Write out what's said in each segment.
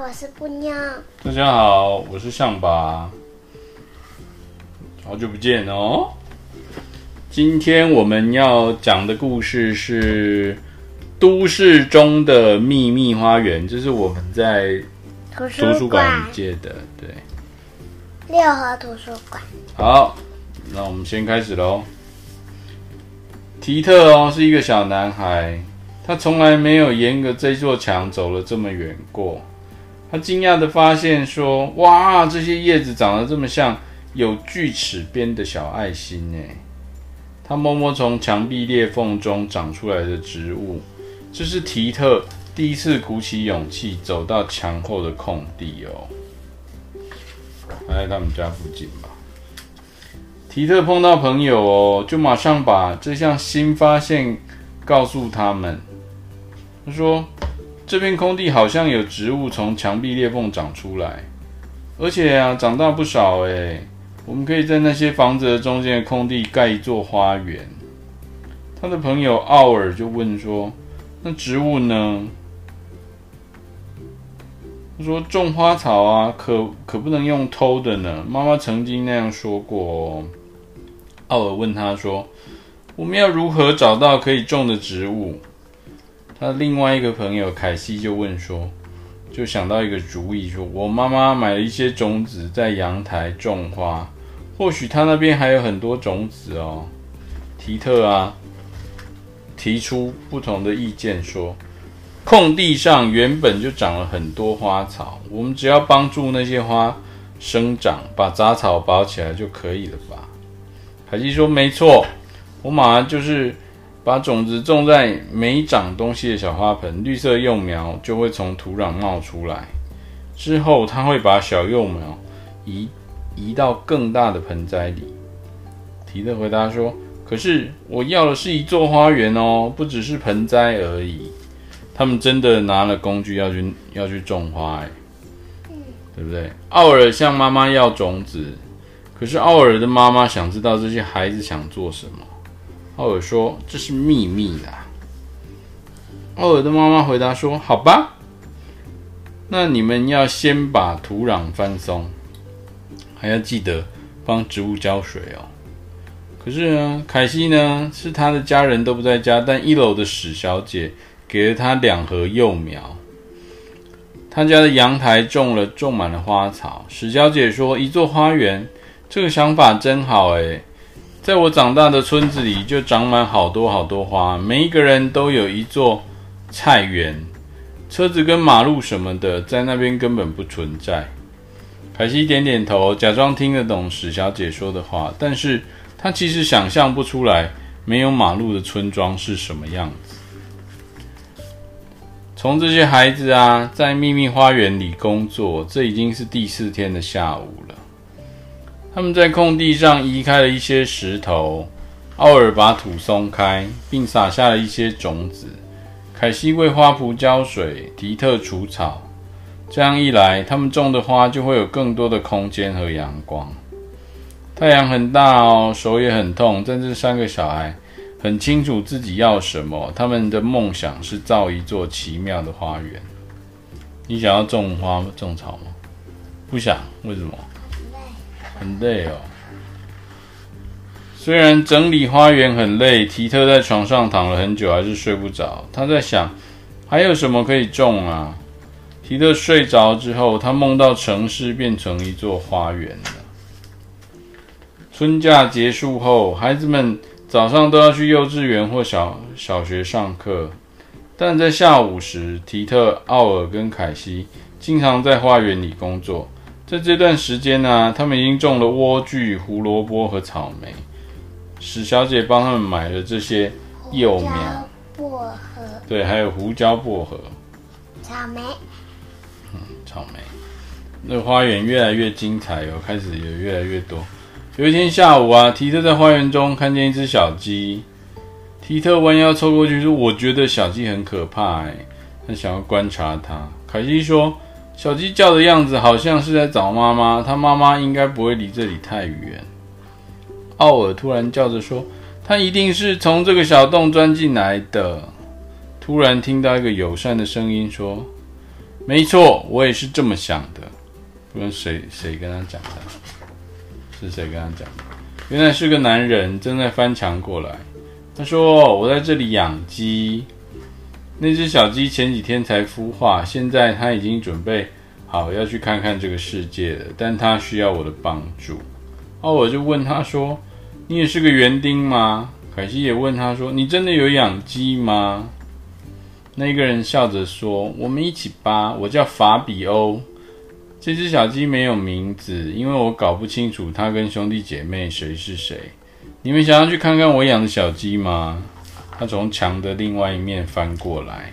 我是布妞。大家好，我是象拔。好久不见哦！今天我们要讲的故事是《都市中的秘密花园》，这是我们在图书馆借的。对，六合图书馆。好，那我们先开始喽。提特哦，是一个小男孩，他从来没有沿着这座墙走了这么远过。他惊讶的发现说：“哇，这些叶子长得这么像。”有锯齿边的小爱心呢。他摸摸从墙壁裂缝中长出来的植物，这是提特第一次鼓起勇气走到墙后的空地哦。来他们家附近吧。提特碰到朋友哦，就马上把这项新发现告诉他们。他说：“这片空地好像有植物从墙壁裂缝长出来，而且啊，长大不少诶。我们可以在那些房子的中间的空地盖一座花园。他的朋友奥尔就问说：“那植物呢？”他说：“种花草啊，可可不能用偷的呢。妈妈曾经那样说过哦。”奥尔问他说：“我们要如何找到可以种的植物？”他另外一个朋友凯西就问说：“就想到一个主意，说我妈妈买了一些种子在阳台种花。”或许他那边还有很多种子哦。提特啊，提出不同的意见说，空地上原本就长了很多花草，我们只要帮助那些花生长，把杂草包起来就可以了吧？凯西说：“没错，我马上就是把种子种在没长东西的小花盆，绿色幼苗就会从土壤冒出来。之后他会把小幼苗移。”移到更大的盆栽里。提特回答说：“可是我要的是一座花园哦，不只是盆栽而已。”他们真的拿了工具要去要去种花，哎，对不对？奥尔向妈妈要种子，可是奥尔的妈妈想知道这些孩子想做什么。奥尔说：“这是秘密的。”奥尔的妈妈回答说：“好吧，那你们要先把土壤翻松。”还要记得帮植物浇水哦。可是呢，凯西呢，是他的家人都不在家，但一楼的史小姐给了他两盒幼苗。他家的阳台种了种满了花草。史小姐说：“一座花园，这个想法真好诶。在我长大的村子里，就长满好多好多花，每一个人都有一座菜园。车子跟马路什么的，在那边根本不存在。”凯西点点头，假装听得懂史小姐说的话，但是她其实想象不出来没有马路的村庄是什么样子。从这些孩子啊，在秘密花园里工作，这已经是第四天的下午了。他们在空地上移开了一些石头，奥尔把土松开，并撒下了一些种子。凯西为花圃浇水，提特除草。这样一来，他们种的花就会有更多的空间和阳光。太阳很大哦，手也很痛，但这三个小孩很清楚自己要什么。他们的梦想是造一座奇妙的花园。你想要种花种草吗？不想，为什么？很累，哦。虽然整理花园很累，提特在床上躺了很久，还是睡不着。他在想，还有什么可以种啊？提特睡着之后，他梦到城市变成一座花园了。春假结束后，孩子们早上都要去幼稚园或小小学上课，但在下午时，提特、奥尔跟凯西经常在花园里工作。在这段时间呢、啊，他们已经种了莴苣、胡萝卜和草莓。史小姐帮他们买了这些幼苗，薄荷，对，还有胡椒薄荷、草莓。嗯，草莓，那个花园越来越精彩哦，开始也越来越多。有一天下午啊，提特在花园中看见一只小鸡，提特弯腰凑过去说：“我觉得小鸡很可怕，哎，他想要观察它。”凯西说：“小鸡叫的样子好像是在找妈妈，它妈妈应该不会离这里太远。”奥尔突然叫着说：“它一定是从这个小洞钻进来的。”突然听到一个友善的声音说。没错，我也是这么想的。不论谁谁跟他讲的，是谁跟他讲的？原来是个男人正在翻墙过来。他说：“我在这里养鸡，那只小鸡前几天才孵化，现在它已经准备好要去看看这个世界了，但它需要我的帮助。”哦，我就问他说：“你也是个园丁吗？”凯西也问他说：“你真的有养鸡吗？”那个人笑着说：“我们一起吧，我叫法比欧。这只小鸡没有名字，因为我搞不清楚它跟兄弟姐妹谁是谁。你们想要去看看我养的小鸡吗？”他从墙的另外一面翻过来，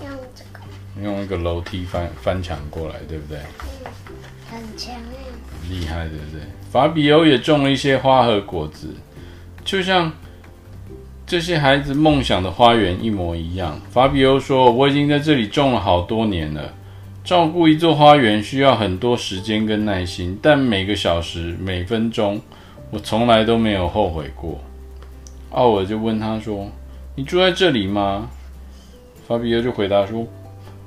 用这个，用一个楼梯翻翻墙过来，对不对？嗯，很强哎，厉害，对不对？法比欧也种了一些花和果子，就像。这些孩子梦想的花园一模一样。法比欧说：“我已经在这里种了好多年了。照顾一座花园需要很多时间跟耐心，但每个小时、每分钟，我从来都没有后悔过。”奥尔就问他说：“你住在这里吗？”法比欧就回答说：“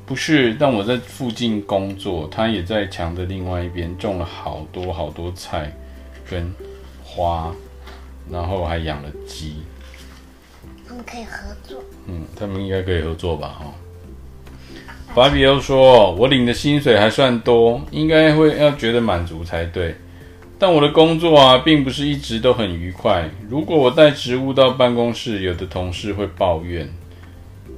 不是，但我在附近工作。他也在墙的另外一边种了好多好多菜跟花，然后还养了鸡。”他们可以合作。嗯，他们应该可以合作吧？哈。法比欧说：“我领的薪水还算多，应该会要觉得满足才对。但我的工作啊，并不是一直都很愉快。如果我带植物到办公室，有的同事会抱怨。”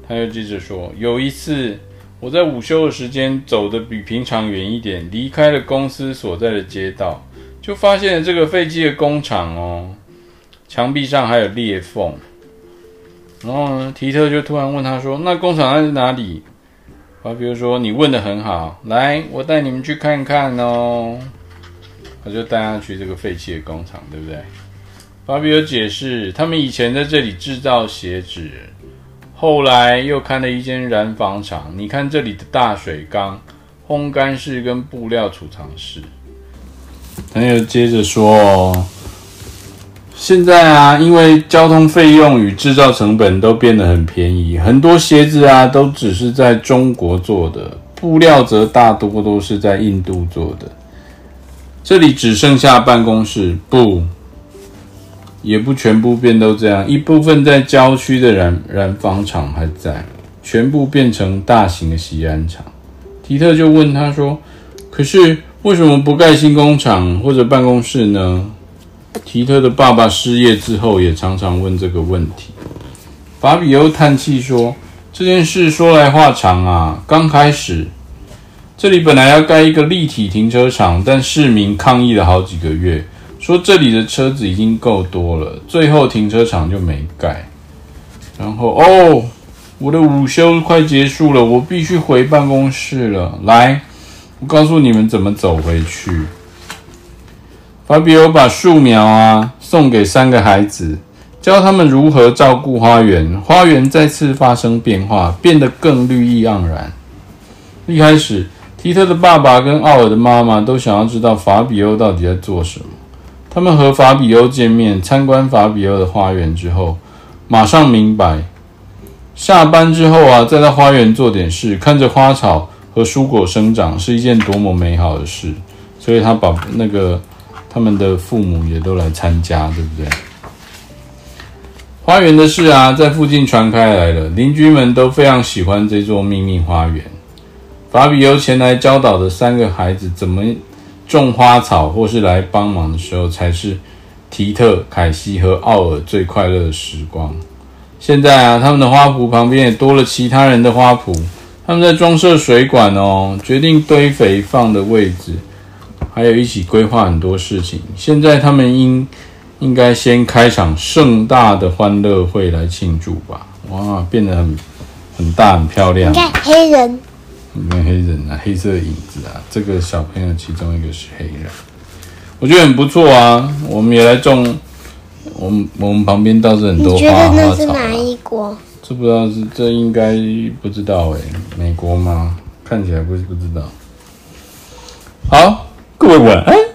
他又接着说：“有一次，我在午休的时间走得比平常远一点，离开了公司所在的街道，就发现了这个废弃的工厂哦，墙壁上还有裂缝。”然后呢，提特就突然问他说：“那工厂在哪里？”啊比如说：“你问得很好，来，我带你们去看看哦。”他就带他去这个废弃的工厂，对不对？法比欧解释，他们以前在这里制造鞋子，后来又开了一间染坊厂。你看这里的大水缸、烘干室跟布料储藏室。他又接着说。现在啊，因为交通费用与制造成本都变得很便宜，很多鞋子啊都只是在中国做的，布料则大多都是在印度做的。这里只剩下办公室，不，也不全部变都这样，一部分在郊区的染染坊厂还在，全部变成大型的锡安厂。提特就问他说：“可是为什么不盖新工厂或者办公室呢？”提特的爸爸失业之后，也常常问这个问题。法比欧叹气说：“这件事说来话长啊。刚开始，这里本来要盖一个立体停车场，但市民抗议了好几个月，说这里的车子已经够多了，最后停车场就没盖。然后，哦，我的午休快结束了，我必须回办公室了。来，我告诉你们怎么走回去。”法比欧把树苗啊送给三个孩子，教他们如何照顾花园。花园再次发生变化，变得更绿意盎然。一开始，提特的爸爸跟奥尔的妈妈都想要知道法比欧到底在做什么。他们和法比欧见面，参观法比欧的花园之后，马上明白，下班之后啊，再到花园做点事，看着花草和蔬果生长，是一件多么美好的事。所以他把那个。他们的父母也都来参加，对不对？花园的事啊，在附近传开来了，邻居们都非常喜欢这座秘密花园。法比由前来教导的三个孩子怎么种花草，或是来帮忙的时候，才是提特、凯西和奥尔最快乐的时光。现在啊，他们的花圃旁边也多了其他人的花圃，他们在装设水管哦，决定堆肥放的位置。还有一起规划很多事情。现在他们应应该先开场盛大的欢乐会来庆祝吧？哇，变得很很大很漂亮。你看黑人，你看黑人啊，黑色的影子啊。这个小朋友其中一个是黑人，我觉得很不错啊。我们也来种，我们我们旁边倒是很多花花草。你觉得那是哪一国？这不知道是这应该不知道哎，美国吗？看起来不不知道。好。各位晚安。